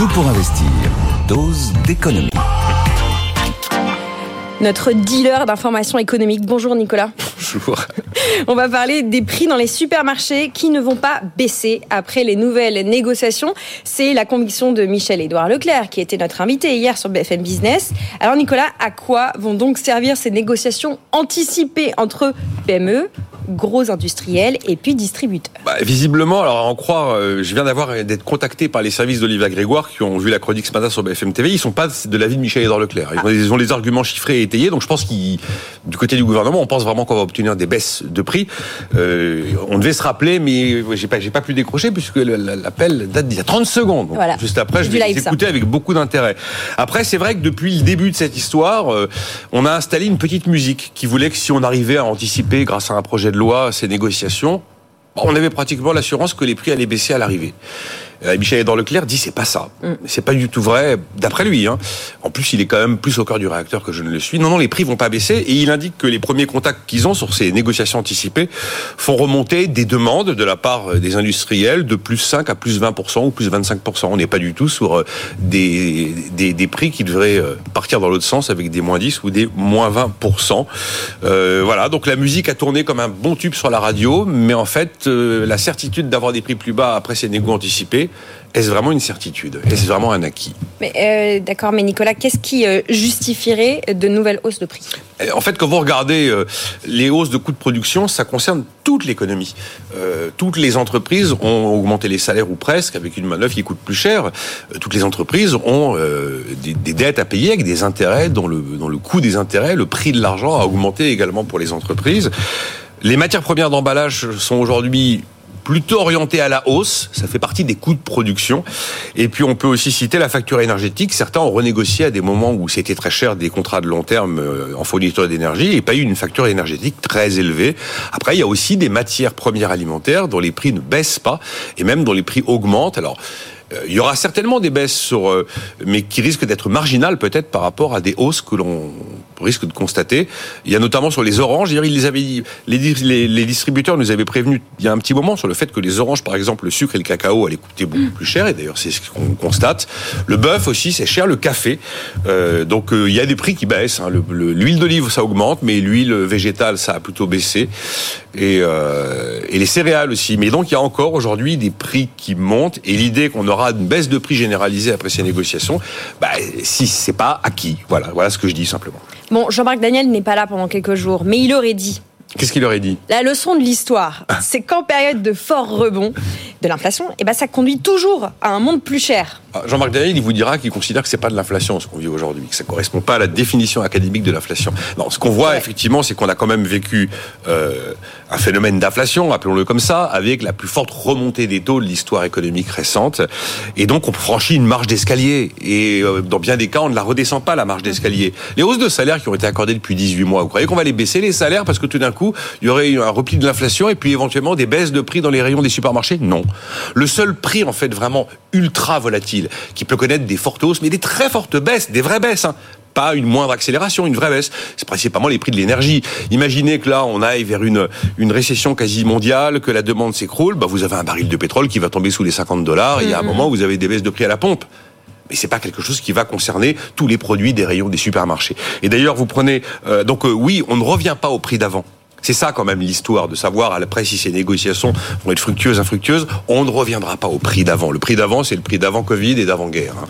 Tout pour investir. Dose d'économie. Notre dealer d'informations économiques. Bonjour Nicolas. Bonjour. On va parler des prix dans les supermarchés qui ne vont pas baisser après les nouvelles négociations. C'est la conviction de Michel-Édouard Leclerc qui était notre invité hier sur BFM Business. Alors Nicolas, à quoi vont donc servir ces négociations anticipées entre PME, gros industriels et puis distributeurs. Bah, visiblement, alors à en croire, euh, je viens d'avoir d'être contacté par les services d'Olivier Grégoire qui ont vu la chronique ce matin sur BFM TV. Ils sont pas de l'avis de Michel Edouard Leclerc. Ils, ont, ils, ont, les arguments chiffrés et étayés. Donc je pense qu'ils, du côté du gouvernement, on pense vraiment qu'on va obtenir des baisses de prix. Euh, on devait se rappeler, mais j'ai pas, j'ai pas pu décrocher puisque l'appel date d'il y a 30 secondes. voilà. Juste après, je vais les écouter avec beaucoup d'intérêt. Après, c'est vrai que depuis le début de cette histoire, euh, on a installé une petite musique qui voulait que si on arrivait à anticiper grâce à un projet de loi ces négociations, on avait pratiquement l'assurance que les prix allaient baisser à l'arrivée. Euh, Michel Edouard Leclerc dit c'est pas ça. Mm. C'est pas du tout vrai, d'après lui. Hein. En plus, il est quand même plus au cœur du réacteur que je ne le suis. Non, non, les prix vont pas baisser. Et il indique que les premiers contacts qu'ils ont sur ces négociations anticipées font remonter des demandes de la part des industriels de plus 5 à plus 20% ou plus 25%. On n'est pas du tout sur euh, des, des, des, prix qui devraient euh, partir dans l'autre sens avec des moins 10 ou des moins 20%. Euh, voilà, donc la musique a tourné comme un bon tube sur la radio, mais en fait, la certitude d'avoir des prix plus bas après ces négociations anticipées, est-ce vraiment une certitude? Est-ce vraiment un acquis? Mais euh, D'accord, mais Nicolas, qu'est-ce qui euh, justifierait de nouvelles hausses de prix? Eh, En fait, quand vous regardez euh, les hausses de coûts de production, ça concerne toute l'économie. Euh, toutes les entreprises ont augmenté les salaires ou presque avec une manœuvre qui coûte plus cher. Euh, toutes les entreprises ont euh, des, des, dettes à payer avec des intérêts dont le, dont le coût des intérêts, le prix de l'argent a augmenté également pour les entreprises. Les matières premières d'emballage sont aujourd'hui plutôt orienté à la hausse. Ça fait partie des coûts de production. Et puis on peut aussi citer la facture énergétique. Certains ont renégocié à des moments où c'était très cher des contrats de long terme euh, en fourniture d'énergie et pas eu une facture énergétique très élevée. Après, il y a aussi des matières premières alimentaires dont les prix ne baissent pas et même dont les prix augmentent. Alors, euh, il y aura certainement des baisses sur, euh, mais qui risquent d'être marginales peut-être par rapport à des hausses que l'on risque de constater. Il y a notamment sur les oranges. Ils les, avaient, les, les, les, distributeurs nous avaient prévenu il y a un petit moment sur le fait que les oranges, par exemple, le sucre et le cacao allaient coûter beaucoup plus cher. Et d'ailleurs, c'est ce qu'on constate. Le bœuf aussi, c'est cher. Le café. Euh, donc, euh, il y a des prix qui baissent. Hein. L'huile d'olive, ça augmente, mais l'huile végétale, ça a plutôt baissé. Et, euh, et les céréales aussi. Mais donc, il y a encore aujourd'hui des prix qui montent. Et l'idée qu'on aura une baisse de prix généralisée après ces négociations, bah, si c'est pas acquis. Voilà, voilà ce que je dis simplement. Bon, Jean-Marc Daniel n'est pas là pendant quelques jours, mais il aurait dit Qu'est-ce qu'il aurait dit? La leçon de l'histoire, c'est qu'en période de fort rebond de l'inflation, eh ben ça conduit toujours à un monde plus cher. Ah, Jean-Marc Daniel, il vous dira qu'il considère que c'est pas de l'inflation ce qu'on vit aujourd'hui, que ça correspond pas à la définition académique de l'inflation. Non, ce qu'on voit Ouais. effectivement, c'est qu'on a quand même vécu euh, un phénomène d'inflation, appelons-le comme ça, avec la plus forte remontée des taux de l'histoire économique récente, et donc on franchit une marge d'escalier. Et euh, dans bien des cas, on ne la redescend pas la marge d'escalier. Les hausses de salaires qui ont été accordées depuis 18 mois, vous croyez qu'on va les baisser les salaires? Parce que tout d'un coup, il y aurait eu un repli de l'inflation et puis éventuellement des baisses de prix dans les rayons des supermarchés? Non. Le seul prix en fait vraiment ultra volatile qui peut connaître des fortes hausses, mais des très fortes baisses, des vraies baisses. hein, pas une moindre accélération, une vraie baisse. C'est principalement les prix de l'énergie. Imaginez que là, on aille vers une, une récession quasi mondiale, que la demande s'écroule, bah, vous avez un baril de pétrole qui va tomber sous les 50 dollars, et il y a un moment où vous avez des baisses de prix à la pompe. Mais c'est pas quelque chose qui va concerner tous les produits des rayons des supermarchés. Et d'ailleurs, vous prenez euh, donc euh, oui, on ne revient pas au prix d'avant. C'est ça quand même l'histoire de savoir après si ces négociations vont être fructueuses, infructueuses. On ne reviendra pas au prix d'avant. Le prix d'avant, c'est le prix d'avant Covid et d'avant guerre. hein.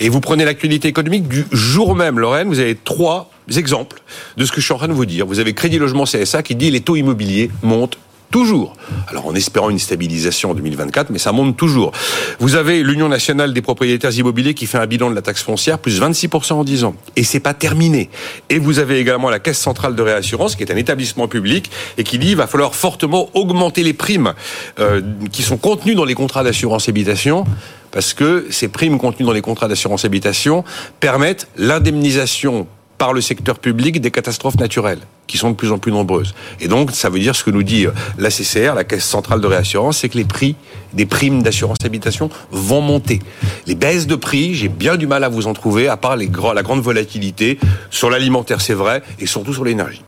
Et vous prenez l'actualité économique du jour même, Lorraine. Vous avez trois exemples de ce que je suis en train de vous dire. Vous avez Crédit Logement CSA qui dit les taux immobiliers montent toujours. Alors en espérant une stabilisation en 2024, mais ça monte toujours. Vous avez l'Union nationale des propriétaires immobiliers qui fait un bilan de la taxe foncière plus 26% en 10 ans. Et c'est pas terminé. Et vous avez également la Caisse centrale de réassurance qui est un établissement public et qui dit il va falloir fortement augmenter les primes euh, qui sont contenues dans les contrats d'assurance habitation parce que ces primes contenues dans les contrats d'assurance habitation permettent l'indemnisation par le secteur public des catastrophes naturelles qui sont de plus en plus nombreuses. Et donc, ça veut dire ce que nous dit euh, la CCR, la Caisse centrale de réassurance, c'est que les prix des primes d'assurance habitation vont monter. Les baisses de prix, j'ai bien du mal à vous en trouver, à part les, la grande volatilité sur l'alimentaire, c'est vrai, et surtout sur l'énergie.